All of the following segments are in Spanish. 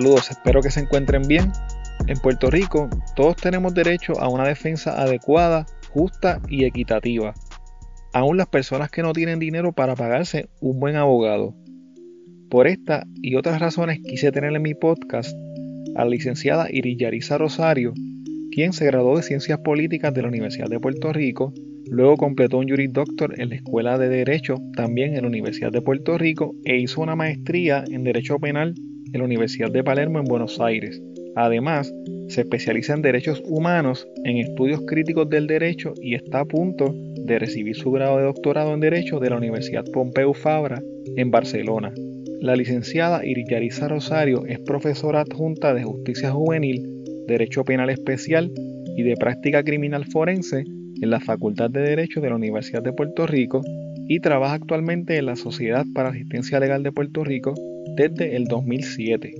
Saludos, espero que se encuentren bien. En Puerto Rico todos tenemos derecho a una defensa adecuada, justa y equitativa. Aún las personas que no tienen dinero para pagarse un buen abogado. Por esta y otras razones quise tener en mi podcast a la licenciada Iriyarisa Rosario, quien se graduó de Ciencias Políticas de la Universidad de Puerto Rico, luego completó un Juris Doctor en la Escuela de Derecho también en la Universidad de Puerto Rico e hizo una maestría en Derecho Penal en la Universidad de Palermo en Buenos Aires. Además, se especializa en derechos humanos, en estudios críticos del derecho y está a punto de recibir su grado de doctorado en Derecho de la Universidad Pompeu Fabra en Barcelona. La licenciada Iriyarisa Rosario es profesora adjunta de Justicia Juvenil, Derecho Penal Especial y de Práctica Criminal Forense en la Facultad de Derecho de la Universidad de Puerto Rico y trabaja actualmente en la Sociedad para Asistencia Legal de Puerto Rico desde el 2007.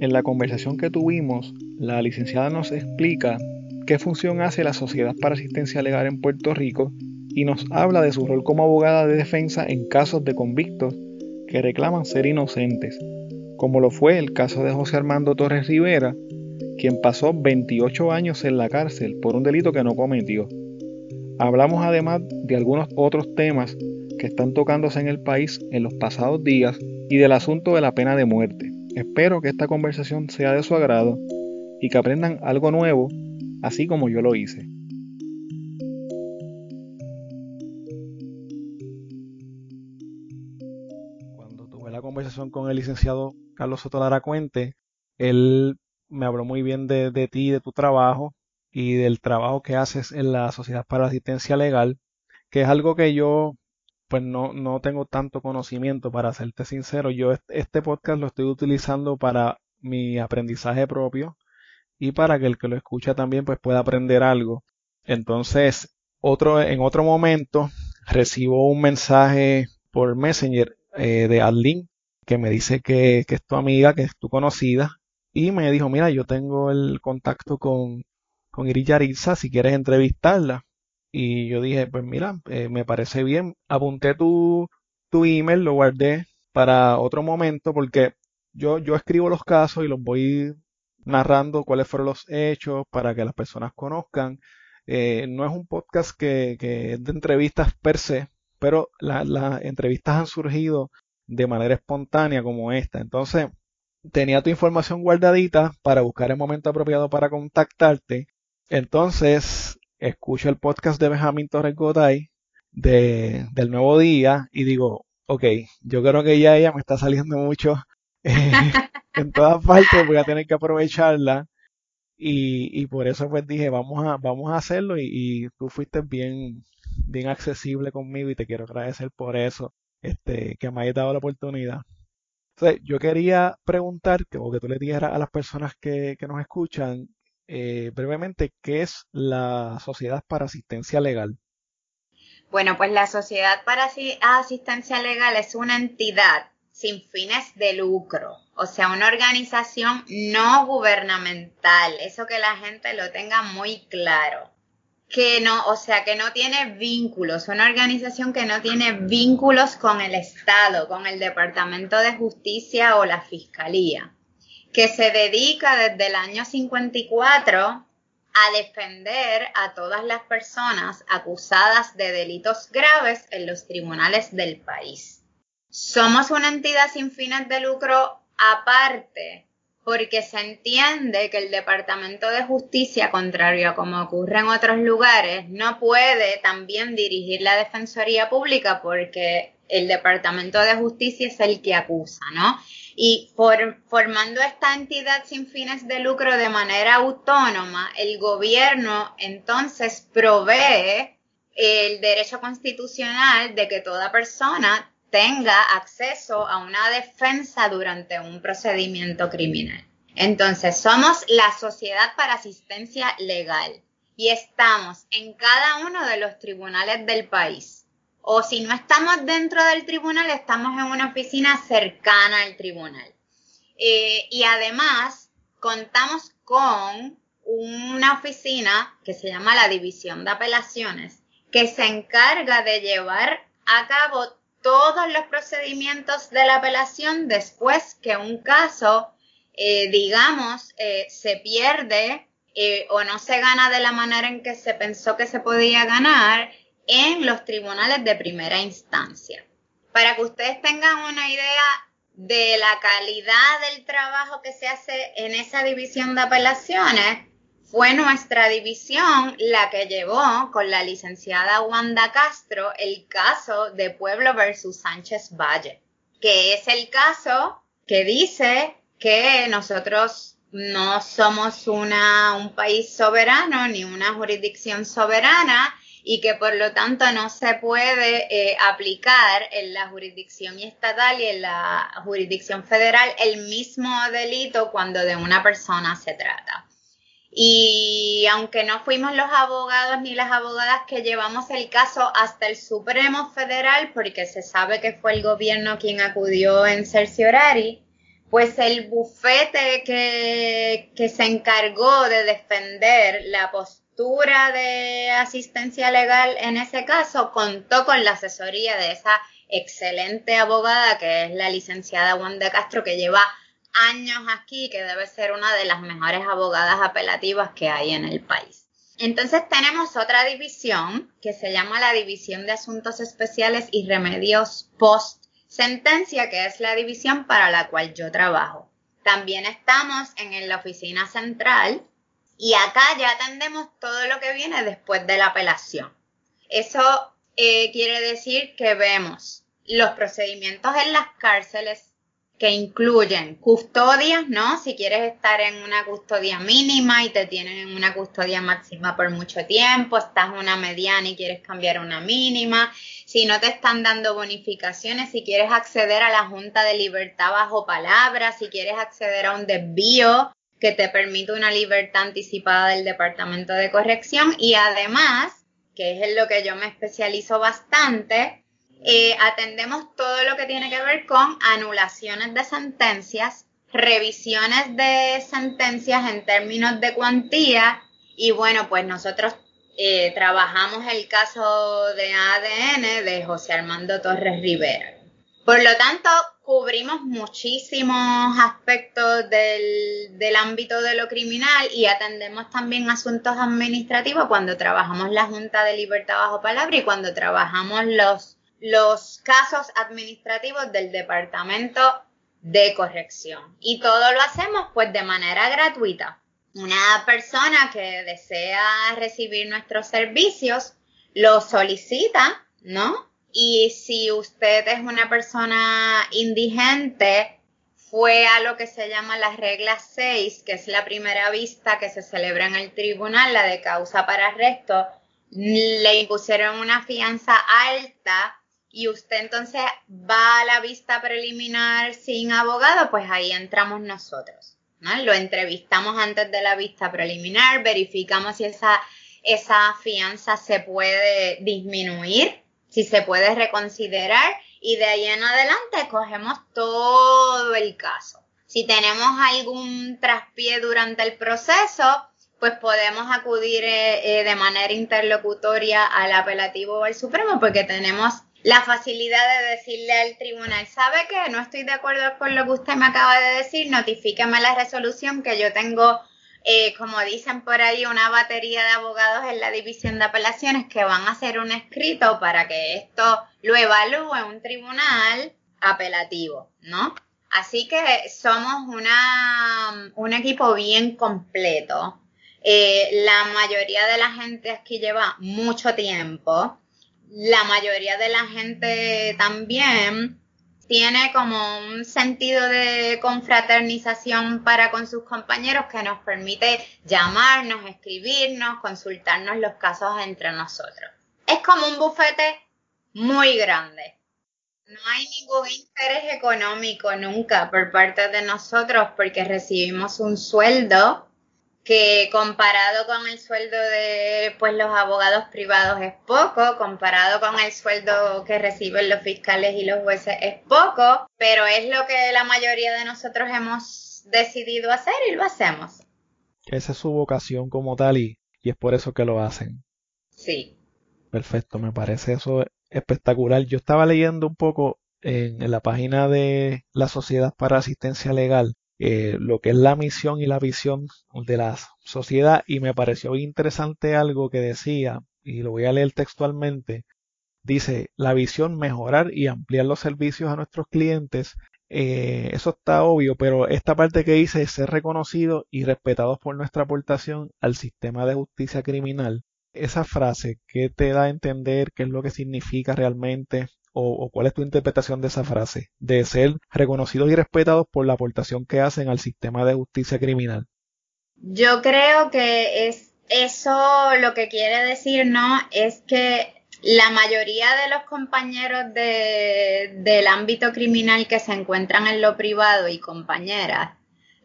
En la conversación que tuvimos, la licenciada nos explica qué función hace la Sociedad para Asistencia Legal en Puerto Rico y nos habla de su rol como abogada de defensa en casos de convictos que reclaman ser inocentes, como lo fue el caso de José Armando Torres Rivera, quien pasó 28 años en la cárcel por un delito que no cometió. Hablamos además de algunos otros temas que están tocándose en el país en los pasados días y del asunto de la pena de muerte. Espero que esta conversación sea de su agrado y que aprendan algo nuevo, así como yo lo hice. Cuando tuve la conversación con el licenciado Carlos Soto Cuente, él me habló muy bien de, de ti, de tu trabajo y del trabajo que haces en la Sociedad para Asistencia Legal, que es algo que yo pues no, no tengo tanto conocimiento para serte sincero. Yo este podcast lo estoy utilizando para mi aprendizaje propio y para que el que lo escucha también pues pueda aprender algo. Entonces, otro, en otro momento recibo un mensaje por Messenger eh, de Adlin que me dice que, que, es tu amiga, que es tu conocida, y me dijo, mira, yo tengo el contacto con, con Yaritza, si quieres entrevistarla. Y yo dije, pues mira, eh, me parece bien. Apunté tu, tu email, lo guardé para otro momento porque yo, yo escribo los casos y los voy narrando cuáles fueron los hechos para que las personas conozcan. Eh, no es un podcast que, que, es de entrevistas per se, pero las entrevistas han surgido de manera espontánea como esta. Entonces, tenía tu información guardadita para buscar el momento apropiado para contactarte. Entonces, escucho el podcast de Benjamín Torres Gotay de, del Nuevo Día y digo, ok, yo creo que ya ella me está saliendo mucho eh, en todas partes, voy a tener que aprovecharla. Y, y por eso pues dije, vamos a, vamos a hacerlo y, tú fuiste bien, bien accesible conmigo y te quiero agradecer por eso, este, que me hayas dado la oportunidad. Entonces, yo quería preguntar, que, o que tú le dijeras a las personas que, que nos escuchan, eh, brevemente, ¿qué es la Sociedad para Asistencia Legal? Bueno, pues la Sociedad para Asistencia Legal es una entidad sin fines de lucro, o sea, una organización no gubernamental, eso que la gente lo tenga muy claro. Que no, o sea, que no tiene vínculos, una organización que no tiene vínculos con el Estado, con el Departamento de Justicia o la Fiscalía que se dedica desde el año 54 a defender a todas las personas acusadas de delitos graves en los tribunales del país. Somos una entidad sin fines de lucro aparte porque se entiende que el Departamento de Justicia, contrario a como ocurre en otros lugares, no puede también dirigir la Defensoría Pública porque el Departamento de Justicia es el que acusa, ¿no? Y formando esta entidad sin fines de lucro de manera autónoma, el gobierno entonces provee el derecho constitucional de que toda persona tenga acceso a una defensa durante un procedimiento criminal. Entonces, somos la Sociedad para Asistencia Legal y estamos en cada uno de los tribunales del país o si no estamos dentro del tribunal, estamos en una oficina cercana al tribunal. Eh, y además, contamos con una oficina que se llama la División de Apelaciones, que se encarga de llevar a cabo todos los procedimientos de la apelación después que un caso eh, digamos, eh, se pierde o no se gana de la manera en que se pensó que se podía ganar en los tribunales de primera instancia. Para que ustedes tengan una idea de la calidad del trabajo que se hace en esa división de apelaciones, fue nuestra división la que llevó con la licenciada Wanda Castro el caso de Pueblo versus Sánchez Valle, que es el caso que dice que nosotros no somos una, un país soberano ni una jurisdicción soberana y que por lo tanto no se puede eh, aplicar en la jurisdicción estatal y en la jurisdicción federal el mismo delito cuando de una persona se trata. Y aunque no fuimos los abogados ni las abogadas que llevamos el caso hasta el Supremo Federal, porque se sabe que fue el gobierno quien acudió en cerciorari, pues el bufete que, que se encargó de defender la postura de asistencia legal en ese caso contó con la asesoría de esa excelente abogada que es la licenciada Wanda Castro que lleva años aquí, que debe ser una de las mejores abogadas apelativas que hay en el país. Entonces tenemos otra división que se llama la División de Asuntos Especiales y Remedios Post Sentencia, que es la división para la cual yo trabajo. También estamos en la oficina central y acá ya atendemos todo lo que viene después de la apelación. Eso eh, quiere decir que vemos los procedimientos en las cárceles que incluyen custodias, ¿no? Si quieres estar en una custodia mínima y te tienen en una custodia máxima por mucho tiempo, estás en una mediana y quieres cambiar a una mínima, si no te están dando bonificaciones, si quieres acceder a la Junta de Libertad bajo palabra, si quieres acceder a un desvío que te permite una libertad anticipada del Departamento de Corrección y además, que es en lo que yo me especializo bastante, eh, atendemos todo lo que tiene que ver con anulaciones de sentencias, revisiones de sentencias en términos de cuantía y bueno, pues nosotros eh, trabajamos el caso de ADN de José Armando Torres Rivera. Por lo tanto, cubrimos muchísimos aspectos del, del, ámbito de lo criminal y atendemos también asuntos administrativos cuando trabajamos la Junta de Libertad bajo palabra y cuando trabajamos los, los casos administrativos del Departamento de Corrección. Y todo lo hacemos pues de manera gratuita. Una persona que desea recibir nuestros servicios lo solicita, ¿no? Y si usted es una persona indigente, fue a lo que se llama la regla 6, que es la primera vista que se celebra en el tribunal, la de causa para arresto, le impusieron una fianza alta y usted entonces va a la vista preliminar sin abogado, pues ahí entramos nosotros. ¿no? Lo entrevistamos antes de la vista preliminar, verificamos si esa, esa fianza se puede disminuir si se puede reconsiderar y de ahí en adelante cogemos todo el caso. Si tenemos algún traspié durante el proceso, pues podemos acudir eh, eh, de manera interlocutoria al apelativo o al Supremo porque tenemos la facilidad de decirle al tribunal, ¿sabe qué? No estoy de acuerdo con lo que usted me acaba de decir, notifíqueme la resolución que yo tengo eh, como dicen por ahí, una batería de abogados en la división de apelaciones que van a hacer un escrito para que esto lo evalúe un tribunal apelativo, ¿no? Así que somos una, un equipo bien completo. Eh, la mayoría de la gente aquí lleva mucho tiempo. La mayoría de la gente también tiene como un sentido de confraternización para con sus compañeros que nos permite llamarnos, escribirnos, consultarnos los casos entre nosotros. Es como un bufete muy grande. No hay ningún interés económico nunca por parte de nosotros porque recibimos un sueldo que comparado con el sueldo de pues los abogados privados es poco, comparado con el sueldo que reciben los fiscales y los jueces es poco, pero es lo que la mayoría de nosotros hemos decidido hacer y lo hacemos. Esa es su vocación como tal y, y es por eso que lo hacen. Sí. Perfecto, me parece eso espectacular. Yo estaba leyendo un poco en, en la página de la Sociedad para Asistencia Legal eh, lo que es la misión y la visión de la sociedad y me pareció interesante algo que decía, y lo voy a leer textualmente, dice, la visión mejorar y ampliar los servicios a nuestros clientes. Eh, eso está obvio, pero esta parte que dice es ser reconocidos y respetados por nuestra aportación al sistema de justicia criminal. Esa frase, ¿qué te da a entender? ¿Qué es lo que significa realmente? o, cuál es tu interpretación de esa frase, de ser reconocidos y respetados por la aportación que hacen al sistema de justicia criminal? Yo creo que es eso lo que quiere decir, ¿no? Es que la mayoría de los compañeros de, del ámbito criminal que se encuentran en lo privado y compañeras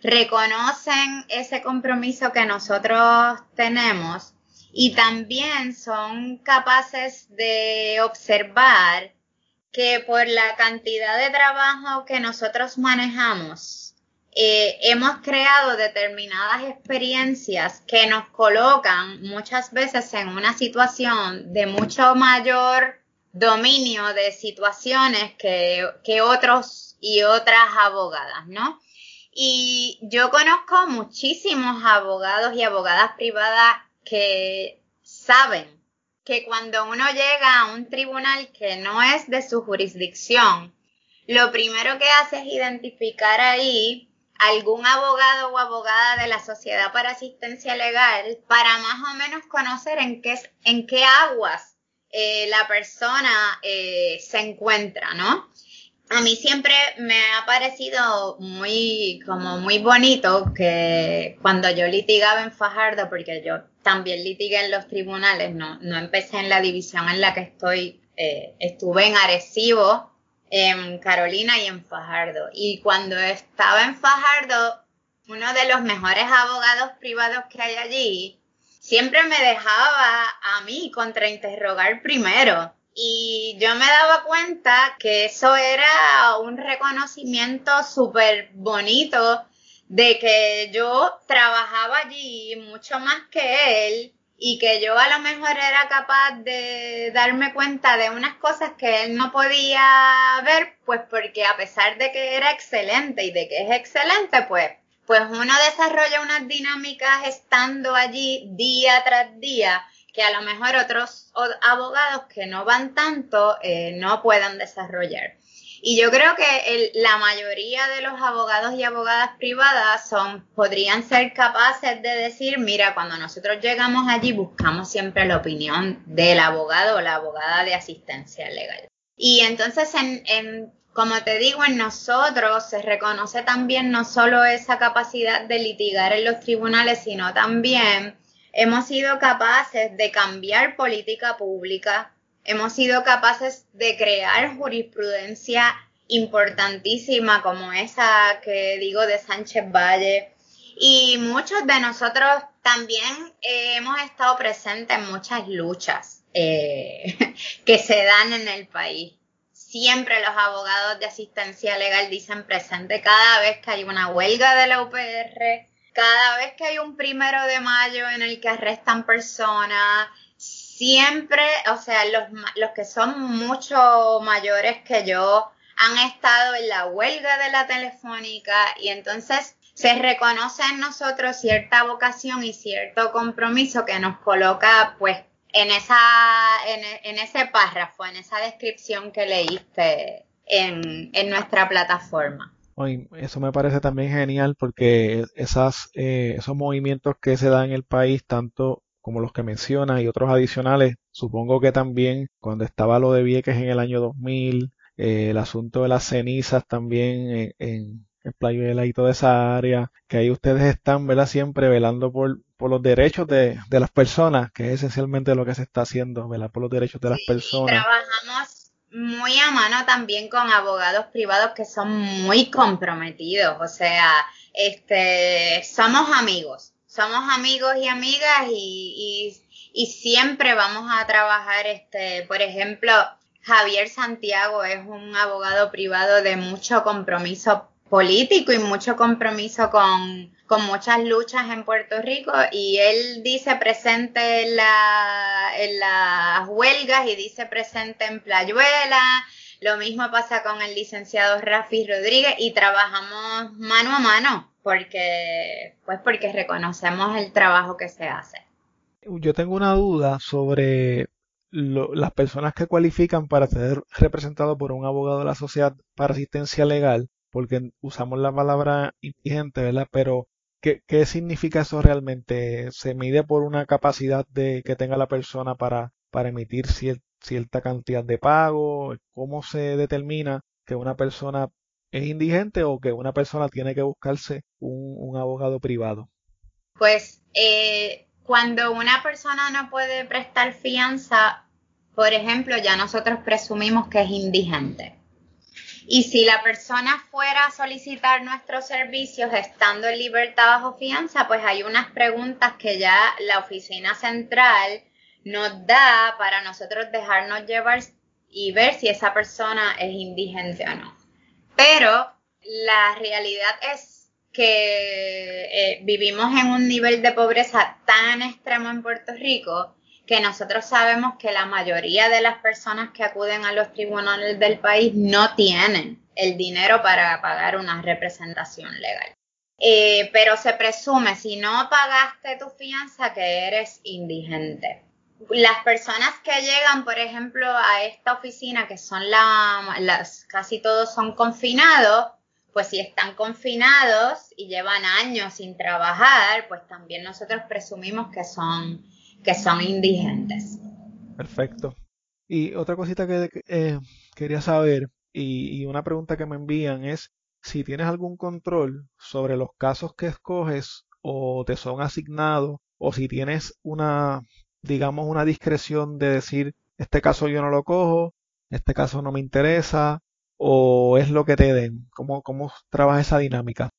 reconocen ese compromiso que nosotros tenemos y también son capaces de observar que por la cantidad de trabajo que nosotros manejamos, eh, hemos creado determinadas experiencias que nos colocan muchas veces en una situación de mucho mayor dominio de situaciones que, que otros y otras abogadas, ¿no? Y yo conozco muchísimos abogados y abogadas privadas que saben que cuando uno llega a un tribunal que no es de su jurisdicción, lo primero que hace es identificar ahí algún abogado o abogada de la Sociedad para Asistencia Legal para más o menos conocer en qué, en qué aguas eh, la persona eh, se encuentra, ¿no? A mí siempre me ha parecido muy, como muy bonito que cuando yo litigaba en Fajardo, porque yo también litigué en los tribunales, no, no empecé en la división en la que estoy, eh, estuve en Arecibo, en Carolina y en Fajardo. Y cuando estaba en Fajardo, uno de los mejores abogados privados que hay allí, siempre me dejaba a mí contrainterrogar primero. Y yo me daba cuenta que eso era un reconocimiento súper bonito de que yo trabajaba allí mucho más que él y que yo a lo mejor era capaz de darme cuenta de unas cosas que él no podía ver, pues porque a pesar de que era excelente y de que es excelente, pues, pues uno desarrolla unas dinámicas estando allí día tras día que a lo mejor otros abogados que no van tanto eh, no puedan desarrollar. Y yo creo que la mayoría de los abogados y abogadas privadas son, podrían ser capaces de decir, mira, cuando nosotros llegamos allí buscamos siempre la opinión del abogado o la abogada de asistencia legal. Y entonces, en, en, como te digo, en nosotros se reconoce también no solo esa capacidad de litigar en los tribunales, sino también hemos sido capaces de cambiar política pública, hemos sido capaces de crear jurisprudencia importantísima como esa que digo de Sánchez Valle. Y muchos de nosotros también eh, hemos estado presentes en muchas luchas eh, que se dan en el país. Siempre los abogados de asistencia legal dicen presente cada vez que hay una huelga de la UPR, cada vez que hay un primero de mayo en el que arrestan personas, siempre, o sea, los, los que son mucho mayores que yo han estado en la huelga de la telefónica y entonces se reconoce en nosotros cierta vocación y cierto compromiso que nos coloca pues en esa en, ese párrafo, en esa descripción que leíste en, en nuestra plataforma. eso me parece también genial porque esas, eh, esos movimientos que se dan en el país, tanto como los que mencionas y otros adicionales. Supongo que también cuando estaba lo de Vieques en el año 2000, eh, el asunto de las cenizas también en, en, Playuela y toda esa área, que ahí ustedes están, ¿verdad? Siempre velando por, por los derechos de, de las personas, que es esencialmente lo que se está haciendo, velar por los derechos de las personas. Trabajamos muy a mano también con abogados privados que son muy comprometidos, o sea, este, somos amigos, somos amigos y amigas y, y, siempre vamos a trabajar, este, por ejemplo, Javier Santiago es un abogado privado de mucho compromiso político y mucho compromiso con, con muchas luchas en Puerto Rico y él dice presente en, la, en las huelgas y dice presente en Playuela, Lo mismo pasa con el licenciado Rafi Rodríguez y trabajamos mano a mano porque, pues porque reconocemos el trabajo que se hace. Yo tengo una duda sobre las personas que cualifican para ser representados por un abogado de la sociedad para asistencia legal, porque usamos la palabra indigente, ¿verdad? Pero ¿qué, qué significa eso realmente? ¿Se mide por una capacidad de que tenga la persona para, para emitir cierta cantidad de pago? ¿Cómo se determina que una persona es indigente o que una persona tiene que buscarse un, abogado privado? Pues eh, cuando una persona no puede prestar fianza, por ejemplo, ya nosotros presumimos que es indigente. Y si la persona fuera a solicitar nuestros servicios estando en libertad bajo fianza, pues hay unas preguntas que ya la oficina central nos da para nosotros dejarnos llevar y ver si esa persona es indigente o no. Pero la realidad es que eh, vivimos en un nivel de pobreza tan extremo en Puerto Rico que nosotros sabemos que la mayoría de las personas que acuden a los tribunales del país no tienen el dinero para pagar una representación legal. Eh, pero se presume, si no pagaste tu fianza, que eres indigente. Las personas que llegan, por ejemplo, a esta oficina, que son la, las, casi todos son confinados, pues si están confinados y llevan años sin trabajar, pues también nosotros presumimos que son, que son indigentes. Perfecto. Y otra cosita que eh, quería saber y, una pregunta que me envían es si tienes algún control sobre los casos que escoges o te son asignados o si tienes una, digamos, una discreción de decir, este caso yo no lo cojo, este caso no me interesa, o es lo que te den? ¿Cómo, cómo trabaja esa dinámica?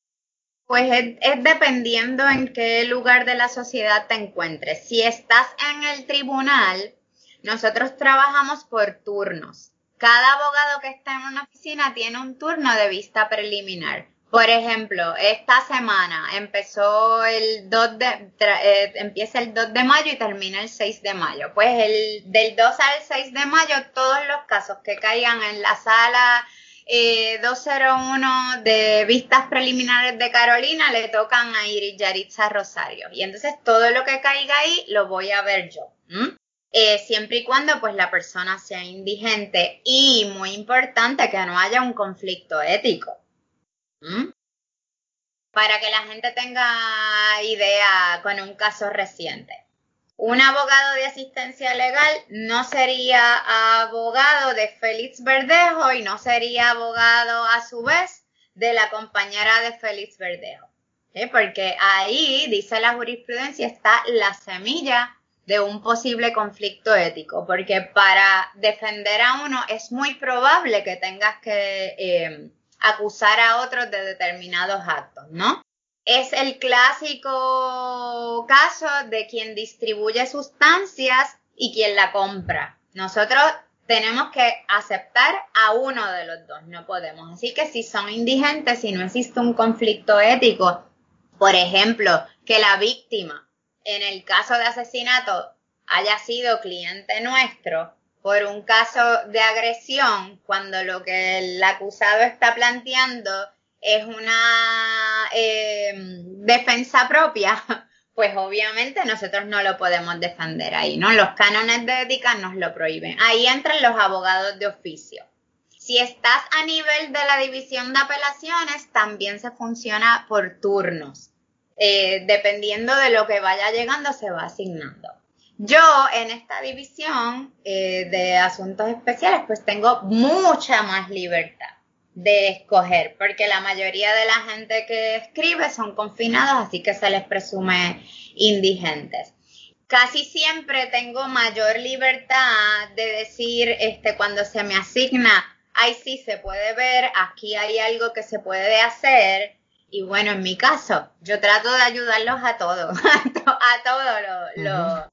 Pues es, dependiendo en qué lugar de la sociedad te encuentres. Si estás en el tribunal, nosotros trabajamos por turnos. Cada abogado que está en una oficina tiene un turno de vista preliminar. Por ejemplo, esta semana empezó el 2 de, eh, empieza el 2 de mayo y termina el 6 de mayo. Pues el, del 2 al 6 de mayo, todos los casos que caigan en la sala 201 eh, de vistas preliminares de Carolina le tocan a Iris Yaritza Rosario. Y entonces todo lo que caiga ahí lo voy a ver yo. Eh, siempre y cuando pues la persona sea indigente y muy importante que no haya un conflicto ético. ¿Mm? Para que la gente tenga idea con un caso reciente. Un abogado de asistencia legal no sería abogado de Félix Verdejo y no sería abogado a su vez de la compañera de Félix Verdejo. Porque ahí, dice la jurisprudencia, está la semilla de un posible conflicto ético, porque para defender a uno es muy probable que tengas que eh, acusar a otros de determinados actos, ¿no? Es el clásico caso de quien distribuye sustancias y quien la compra. Nosotros tenemos que aceptar a uno de los dos, no podemos. Así que si son indigentes, si no existe un conflicto ético, por ejemplo, que la víctima en el caso de asesinato haya sido cliente nuestro, por un caso de agresión, cuando lo que el acusado está planteando es una eh, defensa propia, pues obviamente nosotros no lo podemos defender ahí, ¿no? Los cánones de ética nos lo prohíben. Ahí entran los abogados de oficio. Si estás a nivel de la división de apelaciones, también se funciona por turnos. Eh, dependiendo de lo que vaya llegando, se va asignando. Yo en esta división eh, de asuntos especiales pues tengo mucha más libertad de escoger, porque la mayoría de la gente que escribe son confinados, así que se les presume indigentes. Casi siempre tengo mayor libertad de decir, este, cuando se me asigna, ahí sí se puede ver, aquí hay algo que se puede hacer, y bueno, en mi caso, yo trato de ayudarlos a todos, a todo lo,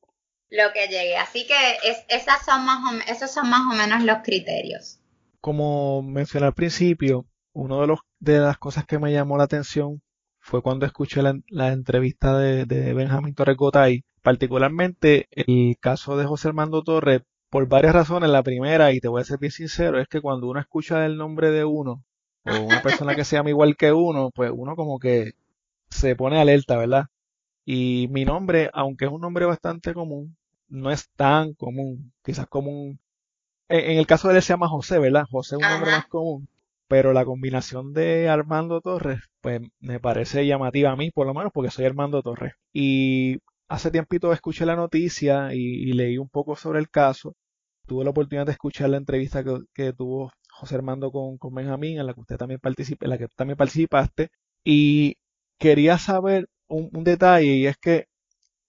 lo que llegue. Así que es, esas son más o, esos son más o menos los criterios. Como mencioné al principio, una de, los, de las cosas que me llamó la atención fue cuando escuché la, entrevista de, de, Benjamín Torres Gotay, particularmente el caso de José Armando Torres, por varias razones. La primera, y te voy a ser bien sincero, es que cuando uno escucha el nombre de uno, o una persona que se llama igual que uno, pues uno como que se pone alerta, ¿verdad? Y mi nombre, aunque es un nombre bastante común, no es tan común, quizás común. En, el caso de él se llama José, ¿verdad? José es un nombre más común, pero la combinación de Armando Torres, pues me parece llamativa a mí, por lo menos porque soy Armando Torres. Y hace tiempito escuché la noticia y, leí un poco sobre el caso. Tuve la oportunidad de escuchar la entrevista que, tuvo José Armando con, con, Benjamín, en la que usted también participa, en la que también participaste. Y quería saber un, detalle, y es que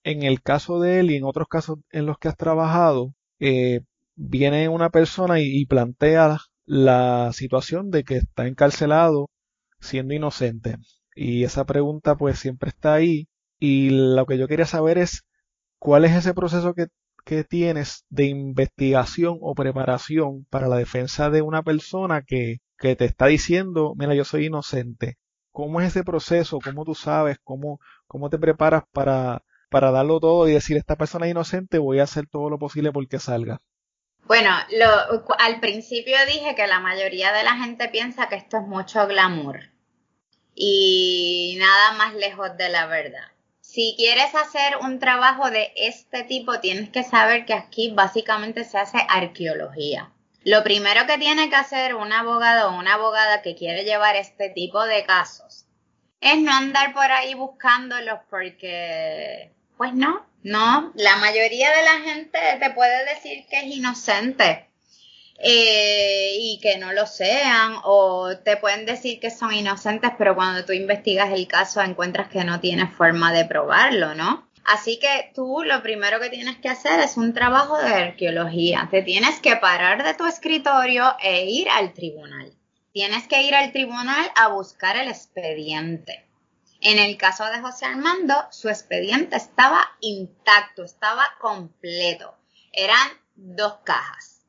en el caso de él y en otros casos en los que has trabajado, eh, viene una persona y, y plantea la situación de que está encarcelado siendo inocente. Y esa pregunta pues siempre está ahí y lo que yo quería saber es cuál es ese proceso que, tienes de investigación o preparación para la defensa de una persona que, que te está diciendo, mira, yo soy inocente. ¿Cómo es ese proceso? ¿Cómo tú sabes? ¿Cómo, cómo te preparas para, para darlo todo y decir, esta persona es inocente, voy a hacer todo lo posible porque salga? Bueno, al principio dije que la mayoría de la gente piensa que esto es mucho glamour y nada más lejos de la verdad si quieres hacer un trabajo de este tipo, tienes que saber que aquí básicamente se hace arqueología. Lo primero que tiene que hacer un abogado o una abogada que quiere llevar este tipo de casos es no andar por ahí buscándolos porque, pues no, no, la mayoría de la gente te puede decir que es inocente eh, y que no lo sean, o te pueden decir que son inocentes, pero cuando tú investigas el caso encuentras que no tienes forma de probarlo, ¿no? Así que tú lo primero que tienes que hacer es un trabajo de arqueología. Te tienes que parar de tu escritorio e ir al tribunal. Tienes que ir al tribunal a buscar el expediente. En el caso de José Armando, su expediente estaba intacto, estaba completo. Eran dos cajas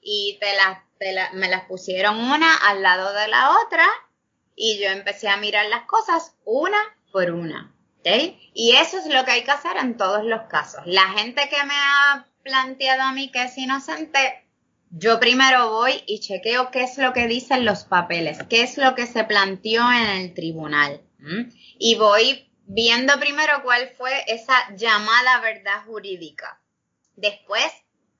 y te las, me las pusieron una al lado de la otra y yo empecé a mirar las cosas una por una. Y eso es lo que hay que hacer en todos los casos. La gente que me ha planteado a mí que es inocente, yo primero voy y chequeo qué es lo que dicen los papeles, qué es lo que se planteó en el tribunal. Y voy viendo primero cuál fue esa llamada verdad jurídica. Después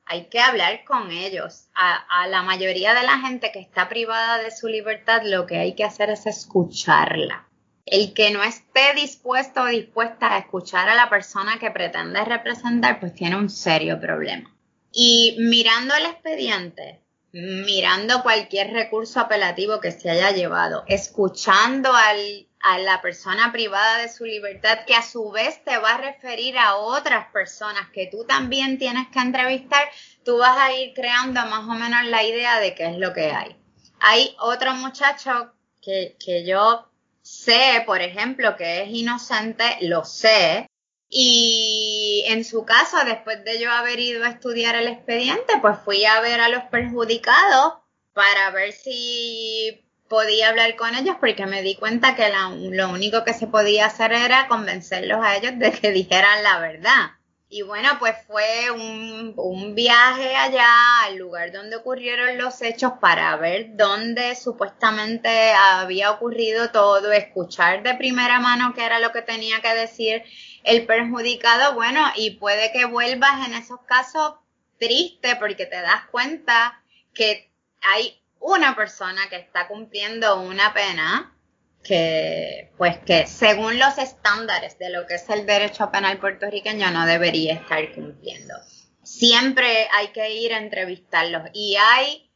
hay que hablar con ellos. A, la mayoría de la gente que está privada de su libertad, lo que hay que hacer es escucharla. El que no esté dispuesto o dispuesta a escuchar a la persona que pretende representar, pues tiene un serio problema. Y mirando el expediente, mirando cualquier recurso apelativo que se haya llevado, escuchando al, a la persona privada de su libertad, que a su vez te va a referir a otras personas que tú también tienes que entrevistar, tú vas a ir creando más o menos la idea de qué es lo que hay. Hay otro muchacho que, que yo sé, por ejemplo, que es inocente, lo sé, y en su caso, después de yo haber ido a estudiar el expediente, pues fui a ver a los perjudicados para ver si podía hablar con ellos porque me di cuenta que lo único que se podía hacer era convencerlos a ellos de que dijeran la verdad. Y bueno, pues fue un, un, viaje allá al lugar donde ocurrieron los hechos para ver dónde supuestamente había ocurrido todo, escuchar de primera mano qué era lo que tenía que decir el perjudicado, bueno, y puede que vuelvas en esos casos triste porque te das cuenta que hay una persona que está cumpliendo una pena que, pues que según los estándares de lo que es el derecho penal puertorriqueño no debería estar cumpliendo. Siempre hay que ir a entrevistarlos y hay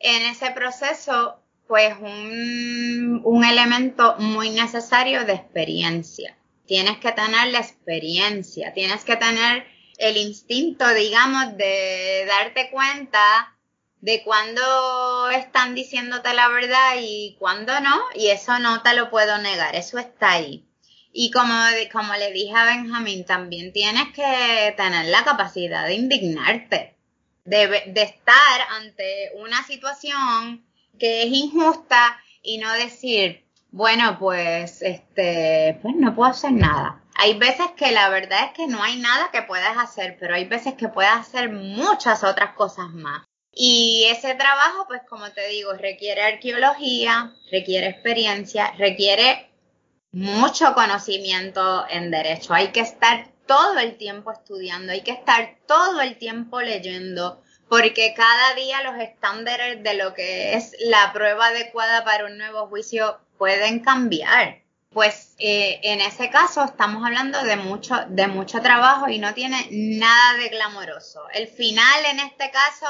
en ese proceso pues un, un elemento muy necesario de experiencia. Tienes que tener la experiencia, tienes que tener el instinto, digamos, de darte cuenta de cuándo están diciéndote la verdad y cuándo no, y eso no te lo puedo negar, eso está ahí. Y como, como le dije a Benjamín, también tienes que tener la capacidad de indignarte, de, de estar ante una situación que es injusta y no decir, bueno, pues, este, pues no puedo hacer nada. Hay veces que la verdad es que no hay nada que puedas hacer, pero hay veces que puedes hacer muchas otras cosas más. Y ese trabajo, pues como te digo, requiere arqueología, requiere experiencia, requiere mucho conocimiento en derecho. Hay que estar todo el tiempo estudiando, hay que estar todo el tiempo leyendo, porque cada día los estándares de lo que es la prueba adecuada para un nuevo juicio pueden cambiar. Pues eh, en ese caso estamos hablando de mucho, de mucho trabajo y no tiene nada de glamoroso. El final en este caso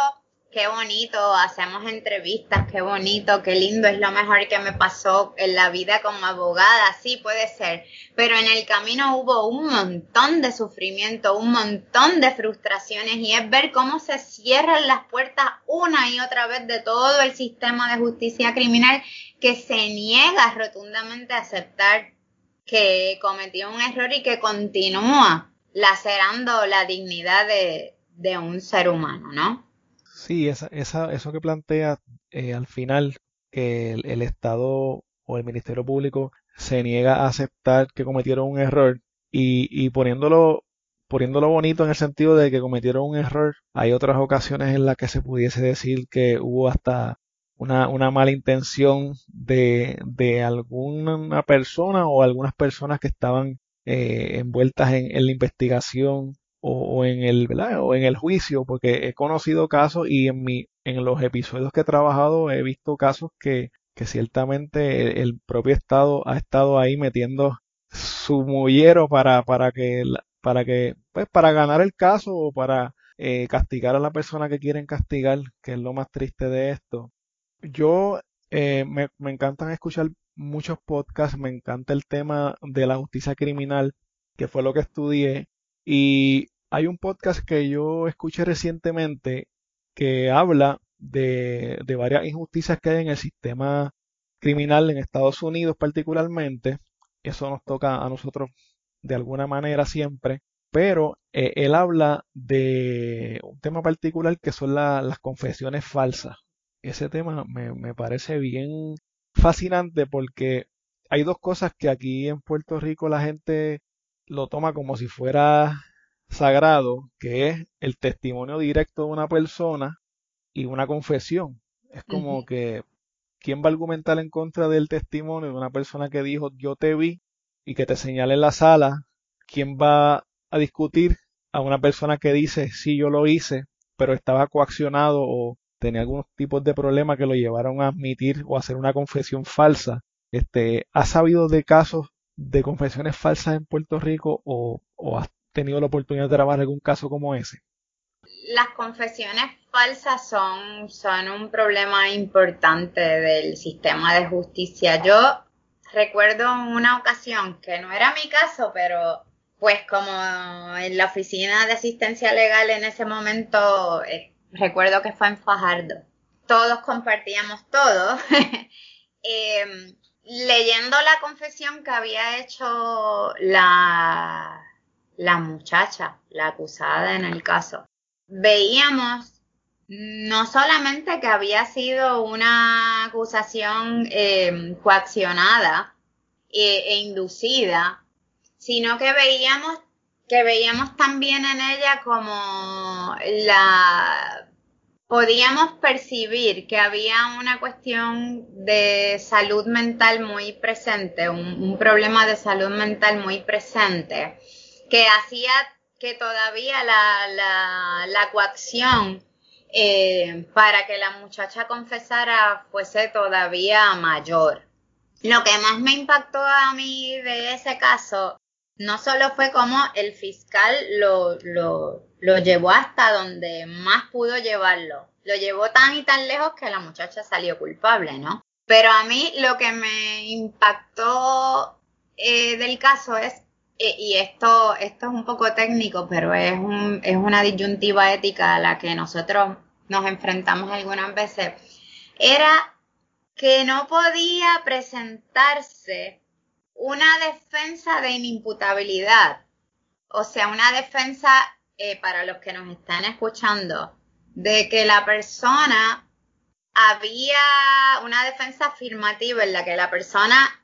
qué bonito, hacemos entrevistas, qué bonito, qué lindo, es lo mejor que me pasó en la vida como abogada, sí puede ser, pero en el camino hubo un montón de sufrimiento, un montón de frustraciones y es ver cómo se cierran las puertas una y otra vez de todo el sistema de justicia criminal que se niega rotundamente a aceptar que cometió un error y que continúa lacerando la dignidad de, un ser humano, ¿no? Sí, esa, esa, eso que plantea eh, al final, que el, Estado o el Ministerio Público se niega a aceptar que cometieron un error y, y poniéndolo, poniéndolo bonito en el sentido de que cometieron un error, hay otras ocasiones en las que se pudiese decir que hubo hasta una, una mala intención de, de alguna persona o algunas personas que estaban eh, envueltas en, en la investigación o, en el o en el juicio porque he conocido casos y en mi en los episodios que he trabajado he visto casos que, que ciertamente el, propio estado ha estado ahí metiendo su mullero para para que para que pues para ganar el caso o para eh, castigar a la persona que quieren castigar que es lo más triste de esto. Yo eh, me, me encantan escuchar muchos podcasts me encanta el tema de la justicia criminal que fue lo que estudié y hay un podcast que yo escuché recientemente que habla de, varias injusticias que hay en el sistema criminal en Estados Unidos particularmente. Eso nos toca a nosotros de alguna manera siempre. Pero eh, él habla de un tema particular que son las confesiones falsas. Ese tema me, me parece bien fascinante porque hay dos cosas que aquí en Puerto Rico la gente lo toma como si fuera sagrado, que es el testimonio directo de una persona y una confesión. Es como que, ¿quién va a argumentar en contra del testimonio de una persona que dijo yo te vi y que te señala en la sala? ¿Quién va a discutir a una persona que dice sí yo lo hice, pero estaba coaccionado o tenía algunos tipos de problemas que lo llevaron a admitir o a hacer una confesión falsa? Este, ¿ha sabido de casos de confesiones falsas en Puerto Rico o, o, tenido la oportunidad de grabar algún caso como ese? Las confesiones falsas son, son un problema importante del sistema de justicia. Yo recuerdo una ocasión que no era mi caso, pero pues como en la oficina de asistencia legal en ese momento, eh, recuerdo que fue en Fajardo. Todos compartíamos todo. Em, leyendo la confesión que había hecho la la muchacha, la acusada en el caso. Veíamos no solamente que había sido una acusación eh, coaccionada e, e, inducida, sino que veíamos que veíamos también en ella como la podíamos percibir que había una cuestión de salud mental muy presente, un problema de salud mental muy presente que hacía que todavía la, la, coacción eh, para que la muchacha confesara fuese todavía mayor. Lo que más me impactó a mí de ese caso no solo fue como el fiscal lo, lo, lo llevó hasta donde más pudo llevarlo, lo llevó tan y tan lejos que la muchacha salió culpable, ¿no? Pero a mí lo que me impactó eh, del caso es y esto, esto es un poco técnico, pero es, un, es una disyuntiva ética a la que nosotros nos enfrentamos algunas veces, era que no podía presentarse una defensa de inimputabilidad, o sea, una defensa, eh, para los que nos están escuchando, de que la persona había una defensa afirmativa en la que la persona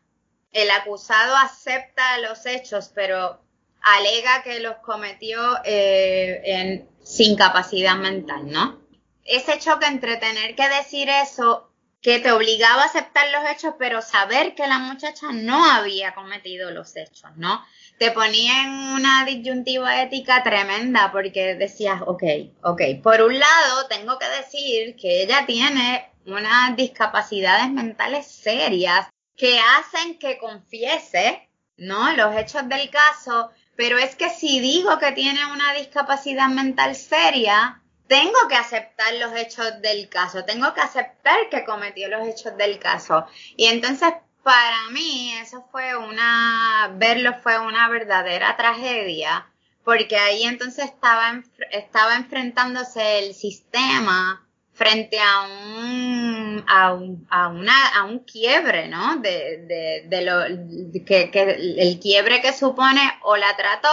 el acusado acepta los hechos, pero alega que los cometió eh, en, sin capacidad mental, ¿no? Ese choque entre tener que decir eso, que te obligaba a aceptar los hechos, pero saber que la muchacha no había cometido los hechos, ¿no? Te ponía en una disyuntiva ética tremenda porque decías, ok, ok, por un lado tengo que decir que ella tiene unas discapacidades mentales serias que hacen que confiese, ¿no? Los hechos del caso, pero es que si digo que tiene una discapacidad mental seria, tengo que aceptar los hechos del caso, tengo que aceptar que cometió los hechos del caso. Y entonces, para mí, eso fue una, verlo fue una verdadera tragedia, porque ahí entonces estaba, estaba enfrentándose el sistema frente a un, a un, a una, un quiebre, ¿no? De, de, de lo, que, que el quiebre que supone o la trato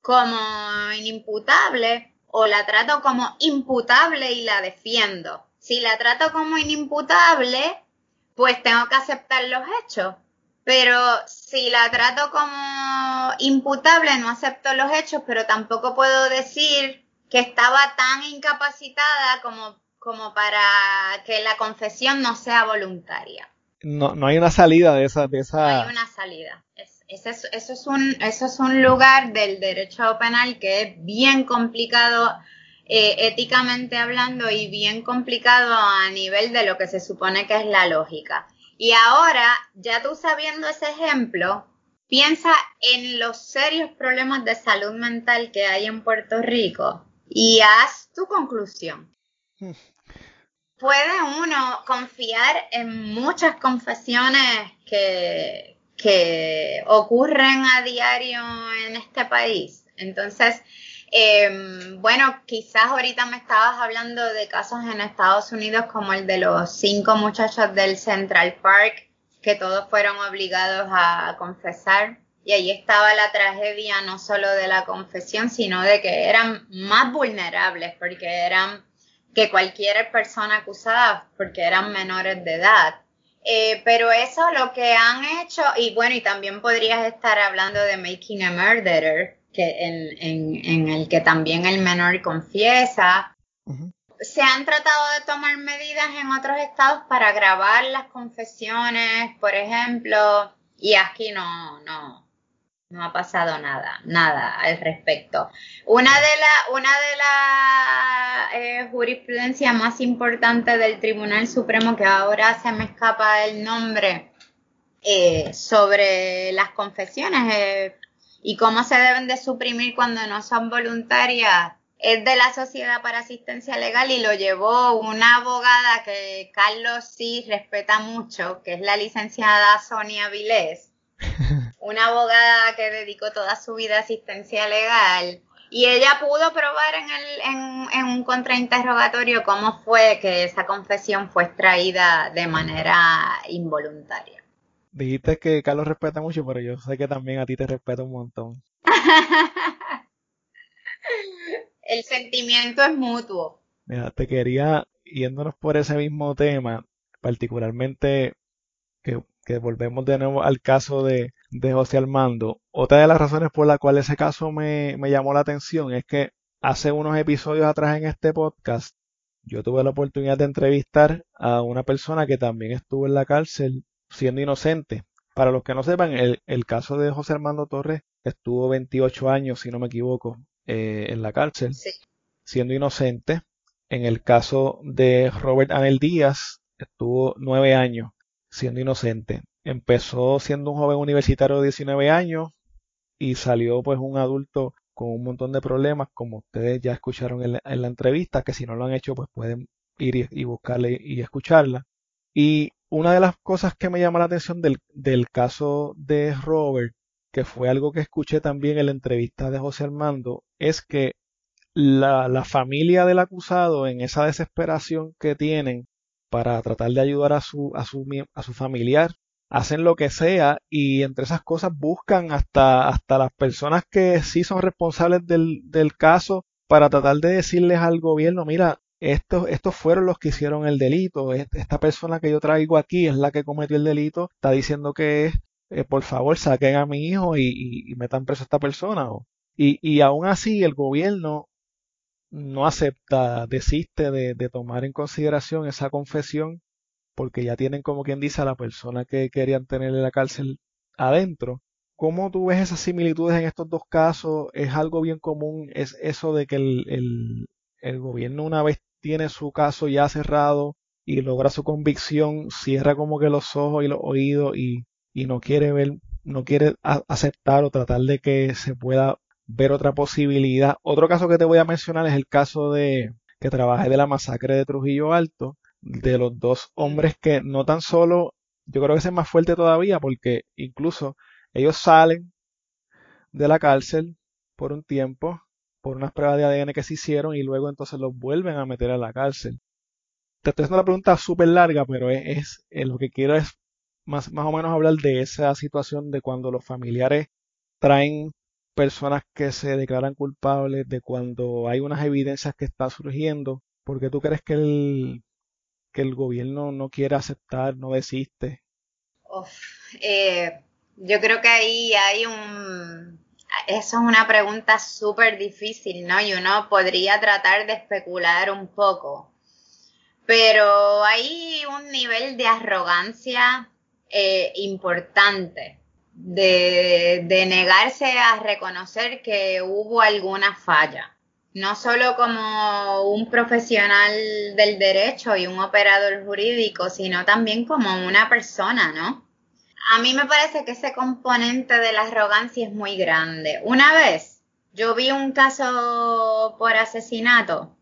como inimputable o la trato como imputable y la defiendo. Si la trato como inimputable, pues tengo que aceptar los hechos. Pero si la trato como imputable, no acepto los hechos, pero tampoco puedo decir que estaba tan incapacitada como como para que la confesión no sea voluntaria. No, no hay una salida de esa... De esa... No hay una salida. eso, es un, eso es un lugar del derecho penal que es bien complicado eh, éticamente hablando y bien complicado a nivel de lo que se supone que es la lógica. Y ahora, ya tú sabiendo ese ejemplo, piensa en los serios problemas de salud mental que hay en Puerto Rico y haz tu conclusión. Puede uno confiar en muchas confesiones que, que ocurren a diario en este país. Entonces, em, bueno, quizás ahorita me estabas hablando de casos en Estados Unidos como el de los cinco muchachos del Central Park, que todos fueron obligados a confesar. Y ahí estaba la tragedia no solo de la confesión, sino de que eran más vulnerables porque eran que cualquier persona acusada porque eran menores de edad. Eh, pero eso lo que han hecho, y bueno, y también podrías estar hablando de Making a Murderer, que en, en, el que también el menor confiesa. Se han tratado de tomar medidas en otros estados para grabar las confesiones, por ejemplo, y aquí no, no, no ha pasado nada, nada al respecto. Una de las una de las eh, jurisprudencias más importantes del Tribunal Supremo, que ahora se me escapa el nombre, eh, sobre las confesiones eh, y cómo se deben de suprimir cuando no son voluntarias, es de la Sociedad para Asistencia Legal y lo llevó una abogada que Carlos sí respeta mucho, que es la licenciada Sonia Vilés una abogada que dedicó toda su vida a asistencia legal y ella pudo probar en, el, en, un contrainterrogatorio cómo fue que esa confesión fue extraída de manera involuntaria. Dijiste que Carlos respeta mucho, pero yo sé que también a ti te respeta un montón. el sentimiento es mutuo. Mira, te quería, yéndonos por ese mismo tema, particularmente que que volvemos de nuevo al caso de, de José Armando. Otra de las razones por la cual ese caso me, me llamó la atención es que hace unos episodios atrás en este podcast yo tuve la oportunidad de entrevistar a una persona que también estuvo en la cárcel siendo inocente. Para los que no sepan, el, el caso de José Armando Torres estuvo 28 años, si no me equivoco, eh, en la cárcel, siendo inocente. En el caso de Robert Anel Díaz, estuvo 9 años siendo inocente. Empezó siendo un joven universitario de 19 años y salió pues un adulto con un montón de problemas, como ustedes ya escucharon en la, entrevista, que si no lo han hecho pues pueden ir y, buscarle y escucharla. Y una de las cosas que me llama la atención del, del caso de Robert, que fue algo que escuché también en la entrevista de José Armando, es que la, la, familia del acusado, en esa desesperación que tienen para tratar de ayudar a su, a su, a su familiar. Hacen lo que sea y entre esas cosas buscan hasta, hasta las personas que sí son responsables del, del caso para tratar de decirles al gobierno, mira, estos, estos fueron los que hicieron el delito, esta persona que yo traigo aquí es la que cometió el delito, está diciendo que es eh, por favor saquen a mi hijo y, metan preso a esta persona. y, y aún así el gobierno no acepta, desiste de, de, tomar en consideración esa confesión porque ya tienen como quien dice a la persona que querían tener en la cárcel adentro. ¿Cómo tú ves esas similitudes en estos dos casos? ¿Es algo bien común? ¿Es eso de que el, el, gobierno una vez tiene su caso ya cerrado y logra su convicción, cierra como que los ojos y los oídos y, y no quiere ver, no quiere aceptar o tratar de que se pueda ver otra posibilidad. Otro caso que te voy a mencionar es el caso de que trabajé de la masacre de Trujillo Alto, de los dos hombres que no tan solo, yo creo que es más fuerte todavía porque incluso ellos salen de la cárcel por un tiempo, por unas pruebas de ADN que se hicieron y luego entonces los vuelven a meter a la cárcel. Te estoy haciendo una pregunta súper larga, pero es, es, lo que quiero es más, más o menos hablar de esa situación de cuando los familiares traen personas que se declaran culpables, de cuando hay unas evidencias que están surgiendo, porque tú crees que el, que el gobierno no quiere aceptar, no desiste? Eh, yo creo que ahí hay un... Eso es una pregunta súper difícil, ¿no? Y uno podría tratar de especular un poco. Pero hay un nivel de arrogancia eh, importante de, negarse a reconocer que hubo alguna falla, no solo como un profesional del derecho y un operador jurídico, sino también como una persona, ¿no? A mí me parece que ese componente de la arrogancia es muy grande. Una vez yo vi un caso por asesinato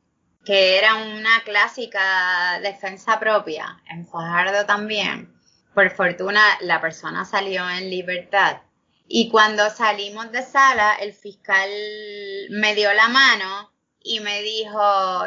que era una clásica defensa propia, en Fajardo también, por fortuna la persona salió en libertad. Y cuando salimos de sala, el fiscal me dio la mano y me dijo,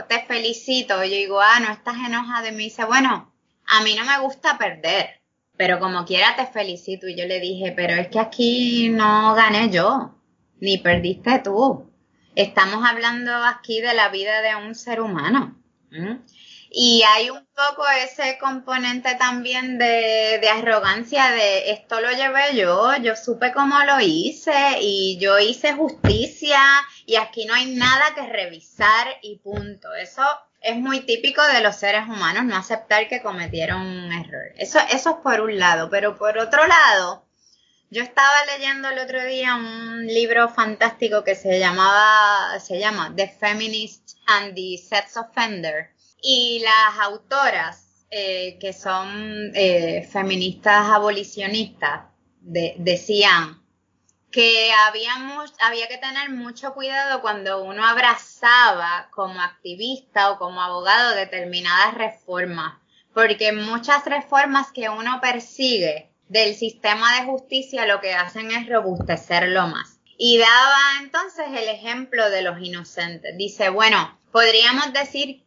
te felicito. Yo digo, ah, no estás enojada. Y me dice, bueno, a mí no me gusta perder, pero como quiera te felicito. Y yo le dije, pero es que aquí no gané yo, ni perdiste tú. Estamos hablando aquí de la vida de un ser humano. Y hay un poco ese componente también de, de, arrogancia de esto lo llevé yo, yo supe cómo lo hice y yo hice justicia y aquí no hay nada que revisar y punto. Eso es muy típico de los seres humanos, no aceptar que cometieron un error. Eso, eso es por un lado, pero por otro lado, yo estaba leyendo el otro día un libro fantástico que se llamaba, se llama The Feminist and the Sex Offender y las autoras, eh, que son eh, feministas abolicionistas, decían que había, había que tener mucho cuidado cuando uno abrazaba como activista o como abogado determinadas reformas, porque muchas reformas que uno persigue del sistema de justicia lo que hacen es robustecerlo más. Y daba entonces el ejemplo de los inocentes. Dice, bueno, podríamos decir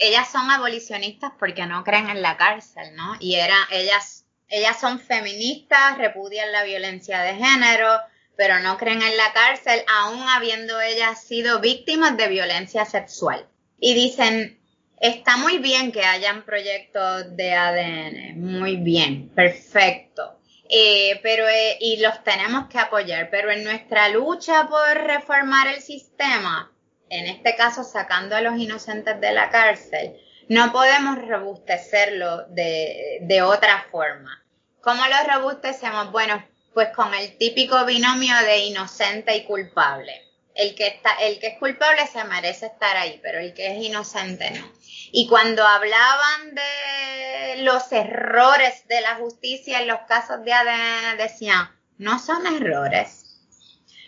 ellas son abolicionistas porque no creen en la cárcel, ¿no? Y era, ellas, ellas son feministas, repudian la violencia de género, pero no creen en la cárcel, aún habiendo ellas sido víctimas de violencia sexual. Y dicen, está muy bien que hayan proyectos de ADN, muy bien, perfecto. Eh, pero eh, y los tenemos que apoyar, pero en nuestra lucha por reformar el sistema, en este caso sacando a los inocentes de la cárcel, no podemos robustecerlo de, de otra forma. ¿Cómo lo robustecemos? Bueno, pues con el típico binomio de inocente y culpable. El que, está, el que es culpable se merece estar ahí, pero el que es inocente no. Y cuando hablaban de los errores de la justicia en los casos de ADN, decían, no son errores,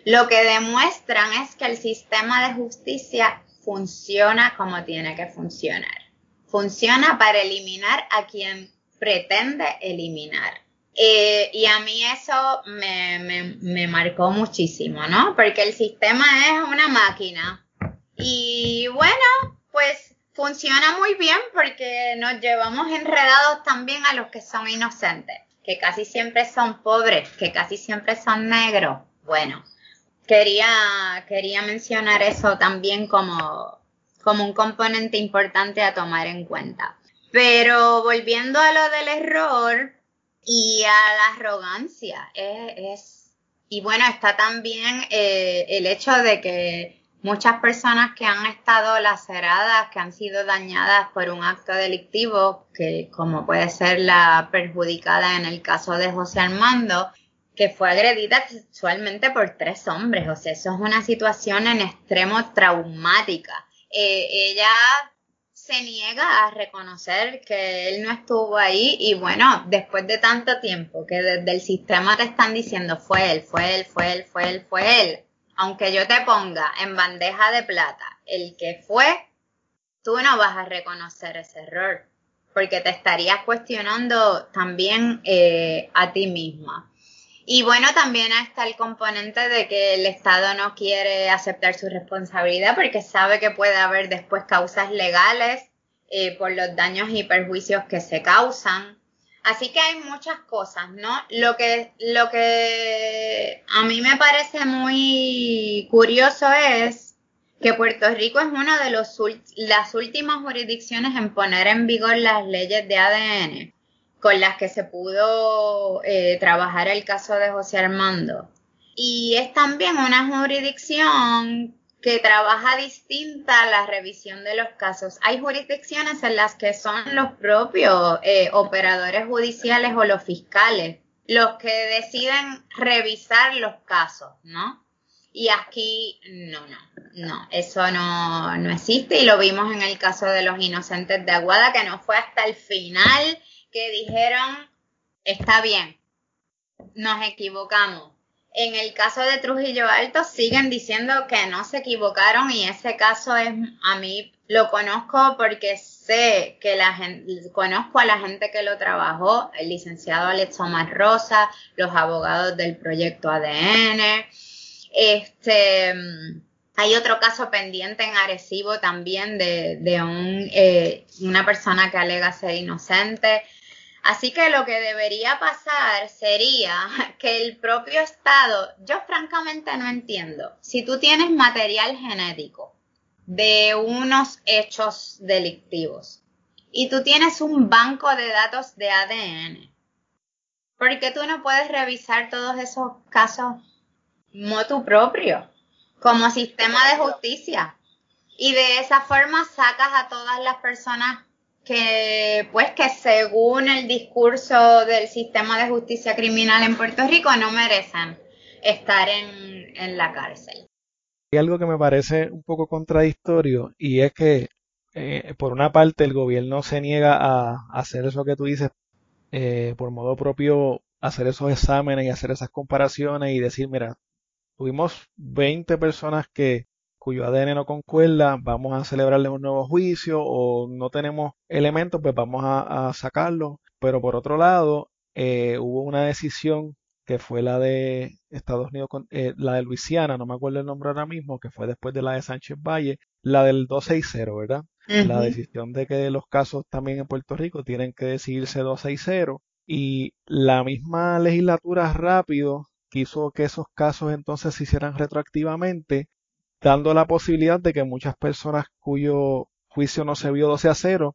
lo que demuestran es que el sistema de justicia funciona como tiene que funcionar. Funciona para eliminar a quien pretende eliminar. Eh, y a mí eso me, me, me marcó muchísimo, ¿no? Porque el sistema es una máquina. Y bueno, pues funciona muy bien porque nos llevamos enredados también a los que son inocentes, que casi siempre son pobres, que casi siempre son negros. Bueno, quería, quería mencionar eso también como, como un componente importante a tomar en cuenta. Pero volviendo a lo del error, y a la arrogancia. Es, y bueno, está también eh, el hecho de que muchas personas que han estado laceradas, que han sido dañadas por un acto delictivo, que como puede ser la perjudicada en el caso de José Armando, que fue agredida sexualmente por tres hombres. O sea, eso es una situación en extremo traumática. Eh, ella se niega a reconocer que él no estuvo ahí y bueno, después de tanto tiempo que desde el sistema te están diciendo fue él, fue él, fue él, fue él, fue él, aunque yo te ponga en bandeja de plata el que fue, tú no vas a reconocer ese error porque te estarías cuestionando también eh, a ti misma. Y bueno, también está el componente de que el Estado no quiere aceptar su responsabilidad porque sabe que puede haber después causas legales eh, por los daños y perjuicios que se causan. Así que hay muchas cosas, ¿no? Lo que, lo que a mí me parece muy curioso es que Puerto Rico es una de los, las últimas jurisdicciones en poner en vigor las leyes de ADN con las que se pudo eh, trabajar el caso de José Armando. Y es también una jurisdicción que trabaja distinta a la revisión de los casos. Hay jurisdicciones en las que son los propios eh, operadores judiciales o los fiscales los que deciden revisar los casos, ¿no? Y aquí no, no, no, eso no, no existe y lo vimos en el caso de los inocentes de Aguada, que no fue hasta el final que dijeron, está bien, nos equivocamos. En el caso de Trujillo Alto siguen diciendo que no se equivocaron y ese caso es, a mí lo conozco porque sé que la conozco a la gente que lo trabajó, el licenciado Alex Omar Rosa, los abogados del proyecto ADN, este, hay otro caso pendiente en Arecibo también de, de un, eh, una persona que alega ser inocente. Así que lo que debería pasar sería que el propio Estado, yo francamente no entiendo, si tú tienes material genético de unos hechos delictivos y tú tienes un banco de datos de ADN, ¿por qué tú no puedes revisar todos esos casos motu propio como sistema de justicia? Y de esa forma sacas a todas las personas que pues que según el discurso del sistema de justicia criminal en Puerto Rico no merecen estar en, en la cárcel. Hay algo que me parece un poco contradictorio y es que eh, por una parte el gobierno se niega a, hacer eso que tú dices eh, por modo propio hacer esos exámenes y hacer esas comparaciones y decir mira tuvimos 20 personas que cuyo ADN no concuerda, vamos a celebrarle un nuevo juicio o no tenemos elementos, pues vamos a, sacarlo. Pero por otro lado, eh, hubo una decisión que fue la de Estados Unidos, eh, la de Luisiana, no me acuerdo el nombre ahora mismo, que fue después de la de Sánchez Valle, la del 260, ¿verdad? La decisión de que los casos también en Puerto Rico tienen que decidirse 260 y la misma legislatura rápido quiso que esos casos entonces se hicieran retroactivamente dando la posibilidad de que muchas personas cuyo juicio no se vio 12 a 0,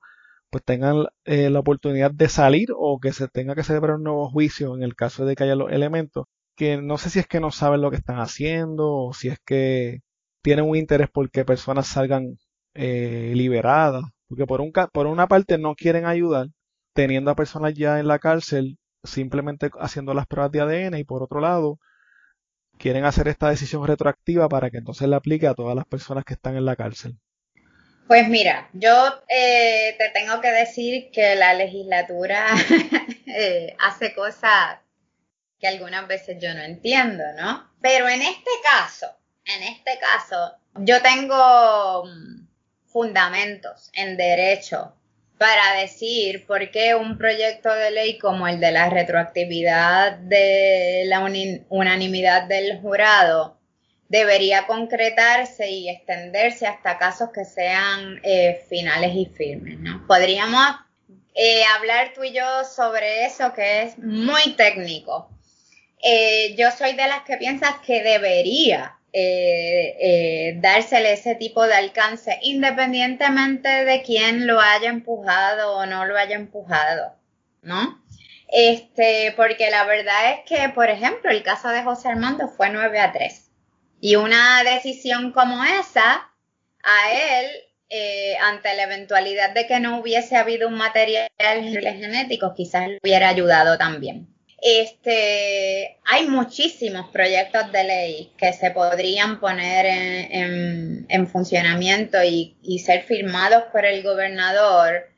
pues tengan eh, la oportunidad de salir o que se tenga que celebrar un nuevo juicio en el caso de que haya los elementos, que no sé si es que no saben lo que están haciendo o si es que tienen un interés por que personas salgan eh, liberadas, porque por, un, por una parte no quieren ayudar teniendo a personas ya en la cárcel simplemente haciendo las pruebas de ADN y por otro lado quieren hacer esta decisión retroactiva para que entonces la aplique a todas las personas que están en la cárcel? Pues mira, yo eh, te tengo que decir que la legislatura eh, hace cosas que algunas veces yo no entiendo, ¿no? Pero en este caso, en este caso, yo tengo mm, fundamentos en derecho para decir por qué un proyecto de ley como el de la retroactividad de la unanimidad del jurado debería concretarse y extenderse hasta casos que sean eh, finales y firmes. ¿no? Podríamos eh, hablar tú y yo sobre eso que es muy técnico. Eh, yo soy de las que piensas que debería eh, eh, dársele ese tipo de alcance, independientemente de quién lo haya empujado o no lo haya empujado, ¿no? Este, porque la verdad es que, por ejemplo, el caso de José Armando fue 9 a 3. Y una decisión como esa, a él, eh, ante la eventualidad de que no hubiese habido un material genético, quizás le hubiera ayudado también. Este, hay muchísimos proyectos de ley que se podrían poner en, funcionamiento y, y, ser firmados por el gobernador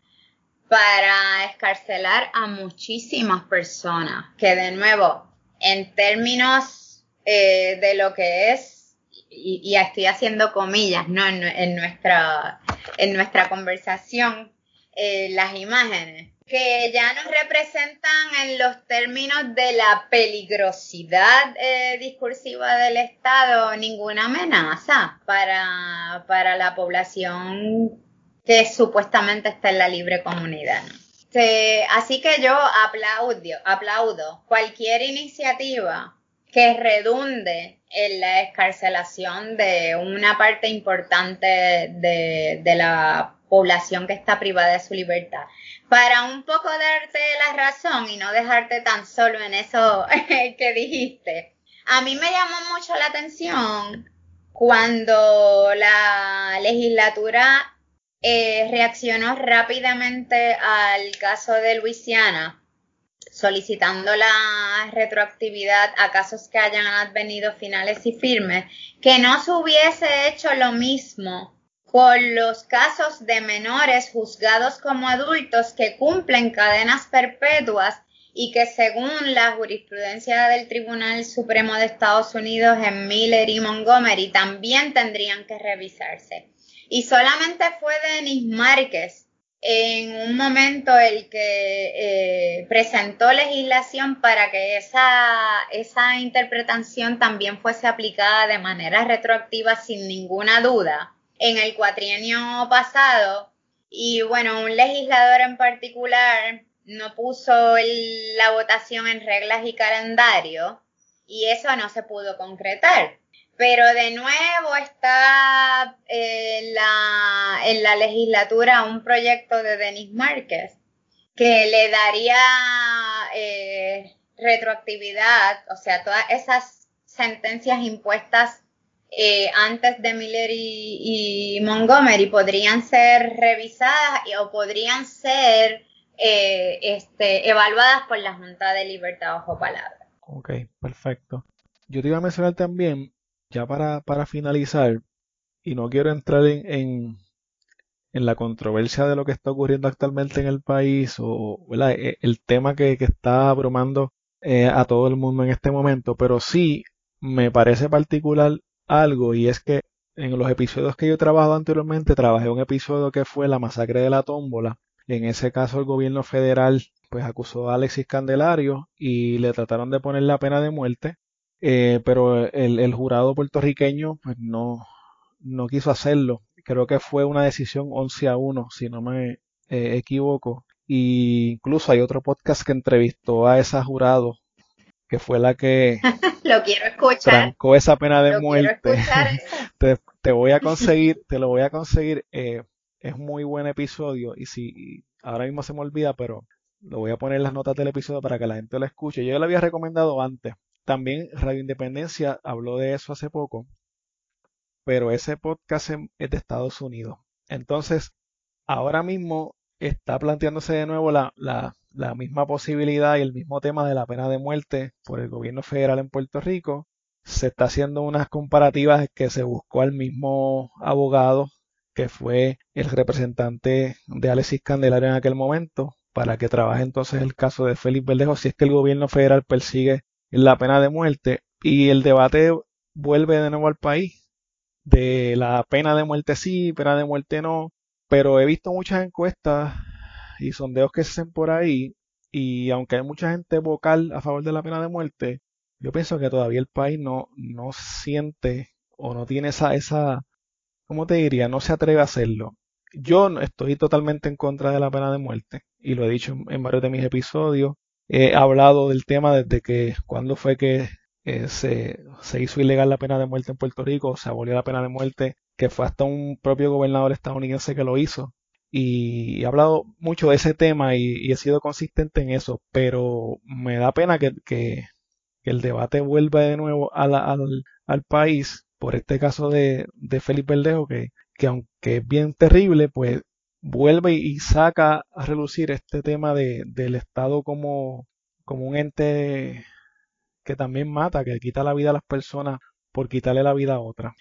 para escarcelar a muchísimas personas que de nuevo, en términos eh, de lo que es, y, estoy haciendo comillas, ¿no? En, nuestra, en nuestra conversación, eh, las imágenes que ya nos representan en los términos de la peligrosidad eh, discursiva del Estado ninguna amenaza para, para, la población que supuestamente está en la libre comunidad. así que yo aplaudo, aplaudo cualquier iniciativa que redunde en la escarcelación de una parte importante de, de la población que está privada de su libertad para un poco darte la razón y no dejarte tan solo en eso que dijiste. A mí me llamó mucho la atención cuando la legislatura eh, reaccionó rápidamente al caso de Luisiana, solicitando la retroactividad a casos que hayan advenido finales y firmes, que no se hubiese hecho lo mismo con los casos de menores juzgados como adultos que cumplen cadenas perpetuas y que según la jurisprudencia del Tribunal Supremo de Estados Unidos en Miller y Montgomery también tendrían que revisarse. Y solamente fue Denis Márquez en un momento el que eh, presentó legislación para que esa, esa interpretación también fuese aplicada de manera retroactiva sin ninguna duda en el cuatrienio pasado y bueno, un legislador en particular no puso la votación en reglas y calendario y eso no se pudo concretar. Pero de nuevo está en la, en la legislatura un proyecto de Denis Márquez que le daría eh, retroactividad, o sea, todas esas sentencias impuestas eh, antes de Miller y, Montgomery podrían ser revisadas o podrían ser eh, este, evaluadas por la Junta de Libertad Ojo Palabra. Ok, perfecto. Yo te iba a mencionar también, ya para, para finalizar, y no quiero entrar en, en, la controversia de lo que está ocurriendo actualmente en el país o e, el tema que, está abrumando eh, a todo el mundo en este momento, pero sí me parece particular algo y es que en los episodios que yo he trabajado anteriormente, trabajé un episodio que fue la masacre de la tómbola. En ese caso el gobierno federal pues acusó a Alexis Candelario y le trataron de poner la pena de muerte, eh, pero el, jurado puertorriqueño pues no, no quiso hacerlo. Creo que fue una decisión 11 a 1, si no me eh, equivoco. Y incluso hay otro podcast que entrevistó a esa jurado que fue la que lo quiero escuchar. trancó esa pena de muerte. te, voy a conseguir, te lo voy a conseguir. Eh, es muy buen episodio y si ahora mismo se me olvida, pero lo voy a poner en las notas del episodio para que la gente lo escuche. Yo lo había recomendado antes. También Radio Independencia habló de eso hace poco, pero ese podcast es de Estados Unidos. Entonces, ahora mismo está planteándose de nuevo la, la, la misma posibilidad y el mismo tema de la pena de muerte por el gobierno federal en Puerto Rico. Se está haciendo unas comparativas que se buscó al mismo abogado que fue el representante de Alexis Candelario en aquel momento para que trabaje entonces el caso de Félix Verdejo si es que el gobierno federal persigue la pena de muerte y el debate vuelve de nuevo al país de la pena de muerte sí, pena de muerte no, pero he visto muchas encuestas y sondeos que se hacen por ahí, y aunque hay mucha gente vocal a favor de la pena de muerte, yo pienso que todavía el país no, no siente o no tiene esa, esa, ¿cómo te diría? No se atreve a hacerlo. Yo estoy totalmente en contra de la pena de muerte y lo he dicho en varios de mis episodios. He hablado del tema desde que cuando fue que eh, se, se, hizo ilegal la pena de muerte en Puerto Rico, se abolió la pena de muerte, que fue hasta un propio gobernador estadounidense que lo hizo y he hablado mucho de ese tema y, he sido consistente en eso, pero me da pena que, que, el debate vuelva de nuevo al, al, país por este caso de, de Felipe Verdejo, que, que aunque es bien terrible, pues vuelve y saca a relucir este tema de, del Estado como, como un ente que también mata, que quita la vida a las personas por quitarle la vida a otra.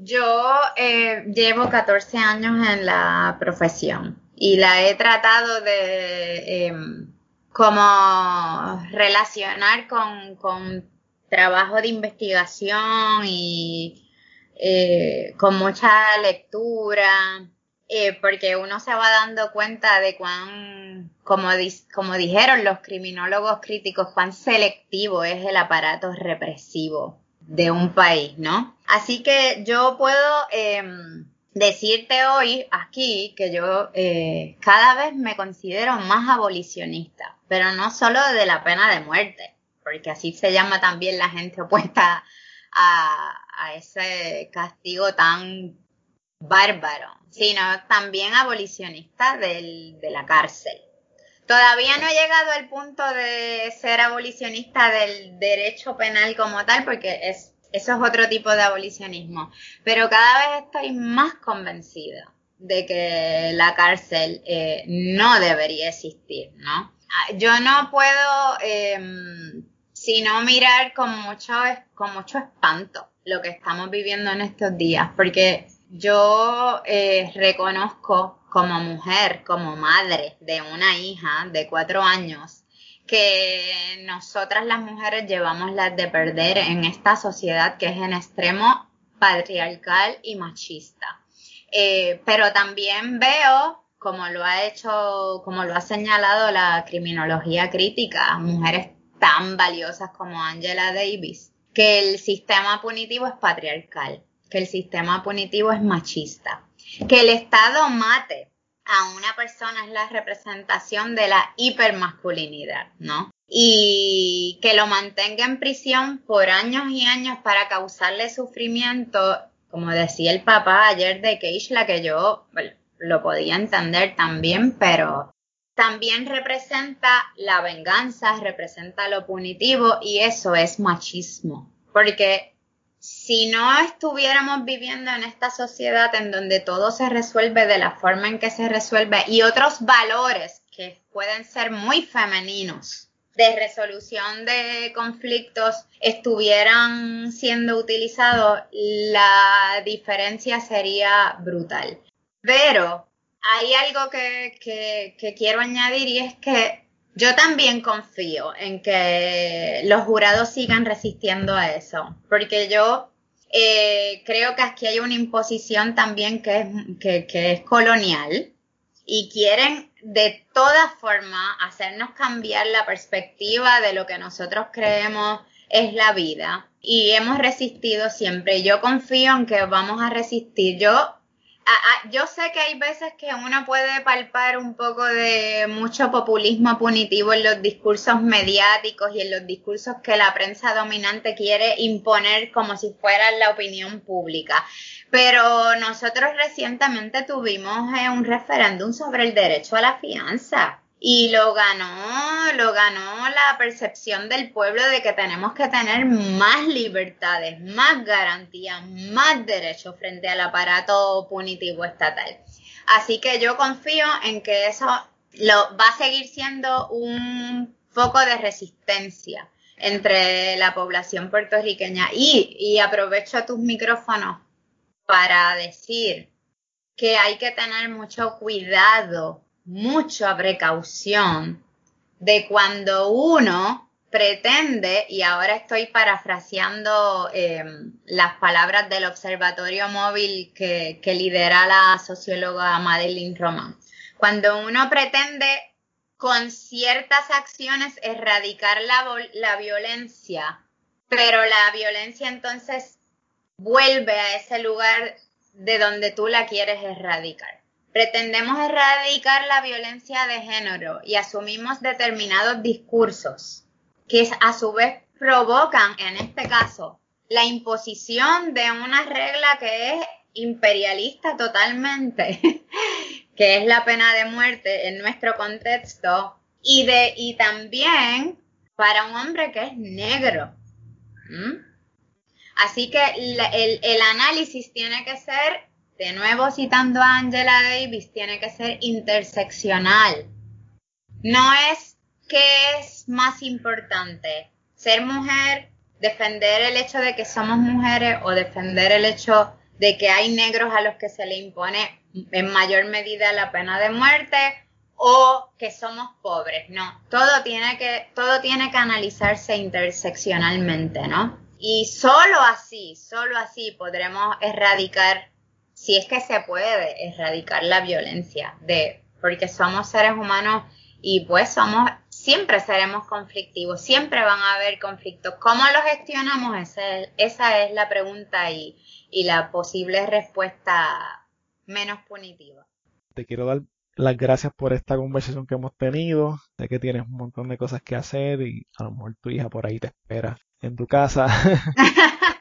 Yo eh, llevo 14 años en la profesión y la he tratado de em, como relacionar con, trabajo de investigación y eh, con mucha lectura, eh, porque uno se va dando cuenta de cuán, como, como dijeron los criminólogos críticos, cuán selectivo es el aparato represivo de un país, ¿no? Así que yo puedo em, decirte hoy aquí que yo eh, cada vez me considero más abolicionista, pero no solo de la pena de muerte, porque así se llama también la gente opuesta a, ese castigo tan bárbaro, sino también abolicionista de la cárcel. Todavía no he llegado al punto de ser abolicionista del derecho penal como tal, porque es, eso es otro tipo de abolicionismo. Pero cada vez estoy más convencida de que la cárcel eh, no debería existir, ¿no? Ah, yo no puedo em, sino mirar con mucho, con mucho espanto lo que estamos viviendo en estos días, porque yo eh, reconozco como mujer, como madre de una hija de cuatro años, que nosotras las mujeres llevamos las de perder en esta sociedad que es en extremo patriarcal y machista. Eh, pero también veo, como lo ha hecho, como lo ha señalado la criminología crítica, mujeres tan valiosas como Angela Davis, que el sistema punitivo es patriarcal, que el sistema punitivo es machista que el Estado mate a una persona es la representación de la hipermasculinidad, ¿no? Y que lo mantenga en prisión por años y años para causarle sufrimiento, como decía el papá ayer de Keishla, que yo lo podía entender también, pero también representa la venganza, representa lo punitivo y eso es machismo, porque si no estuviéramos viviendo en esta sociedad en donde todo se resuelve de la forma en que se resuelve y otros valores que pueden ser muy femeninos de resolución de conflictos estuvieran siendo utilizados, la diferencia sería brutal. Pero hay algo que, que quiero añadir y es que yo también confío en que los jurados sigan resistiendo a eso, porque yo eh, creo que aquí hay una imposición también que es, que, es colonial y quieren de todas formas hacernos cambiar la perspectiva de lo que nosotros creemos es la vida y hemos resistido siempre. Yo confío en que vamos a resistir. Yo yo sé que hay veces que uno puede palpar un poco de mucho populismo punitivo en los discursos mediáticos y en los discursos que la prensa dominante quiere imponer como si fueran la opinión pública. Pero nosotros recientemente tuvimos eh, un referéndum sobre el derecho a la fianza y lo ganó, lo ganó la percepción del pueblo de que tenemos que tener más libertades, más garantías, más derechos frente al aparato punitivo estatal. Así que yo confío en que eso lo, va a seguir siendo un foco de resistencia entre la población puertorriqueña. Y, y aprovecho tus micrófonos para decir que hay que tener mucho cuidado mucha precaución de cuando uno pretende, y ahora estoy parafraseando em, las palabras del observatorio móvil que, lidera la socióloga Madeline Roman, cuando uno pretende con ciertas acciones erradicar la, la violencia, pero la violencia entonces vuelve a ese lugar de donde tú la quieres erradicar. Pretendemos erradicar la violencia de género y asumimos determinados discursos que a su vez provocan, en este caso, la imposición de una regla que es imperialista totalmente, que es la pena de muerte en nuestro contexto, y, de, y también para un hombre que es negro. Así que el, el análisis tiene que ser, de nuevo citando a Angela Davis, tiene que ser interseccional. No es que es más importante ser mujer, defender el hecho de que somos mujeres o defender el hecho de que hay negros a los que se le impone en mayor medida la pena de muerte o que somos pobres, no, todo tiene que todo tiene que analizarse interseccionalmente, ¿no? Y solo así, solo así podremos erradicar si es que se puede erradicar la violencia de porque somos seres humanos y pues somos siempre seremos conflictivos, siempre van a haber conflictos. ¿Cómo los gestionamos? Esa, es la pregunta y, y la posible respuesta menos punitiva. Te quiero dar las gracias por esta conversación que hemos tenido. Sé que tienes un montón de cosas que hacer y a lo mejor tu hija por ahí te espera en tu casa.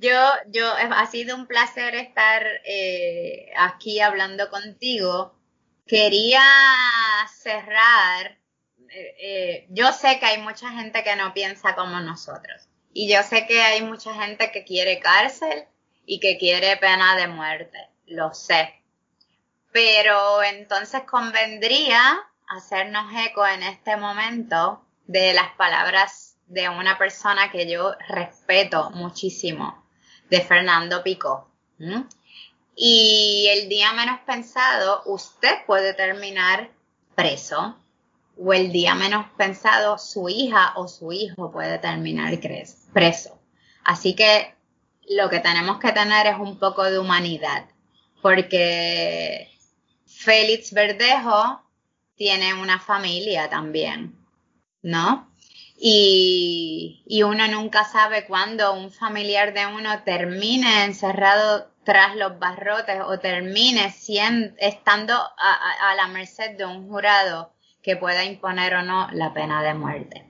yo, yo, ha sido un placer estar eh, aquí hablando contigo quería cerrar. Eh, eh, yo sé que hay mucha gente que no piensa como nosotros. Y yo sé que hay mucha gente que quiere cárcel y que quiere pena de muerte. Lo sé. Pero entonces convendría hacernos eco en este momento de las palabras de una persona que yo respeto muchísimo, de Fernando Pico. Y el día menos pensado, usted puede terminar preso. O el día menos pensado, su hija o su hijo puede terminar preso. Así que lo que tenemos que tener es un poco de humanidad. Porque Félix Verdejo tiene una familia también, ¿no? Y, y, uno nunca sabe cuándo un familiar de uno termine encerrado tras los barrotes o termine siendo, estando a, a la merced de un jurado que pueda imponer o no la pena de muerte.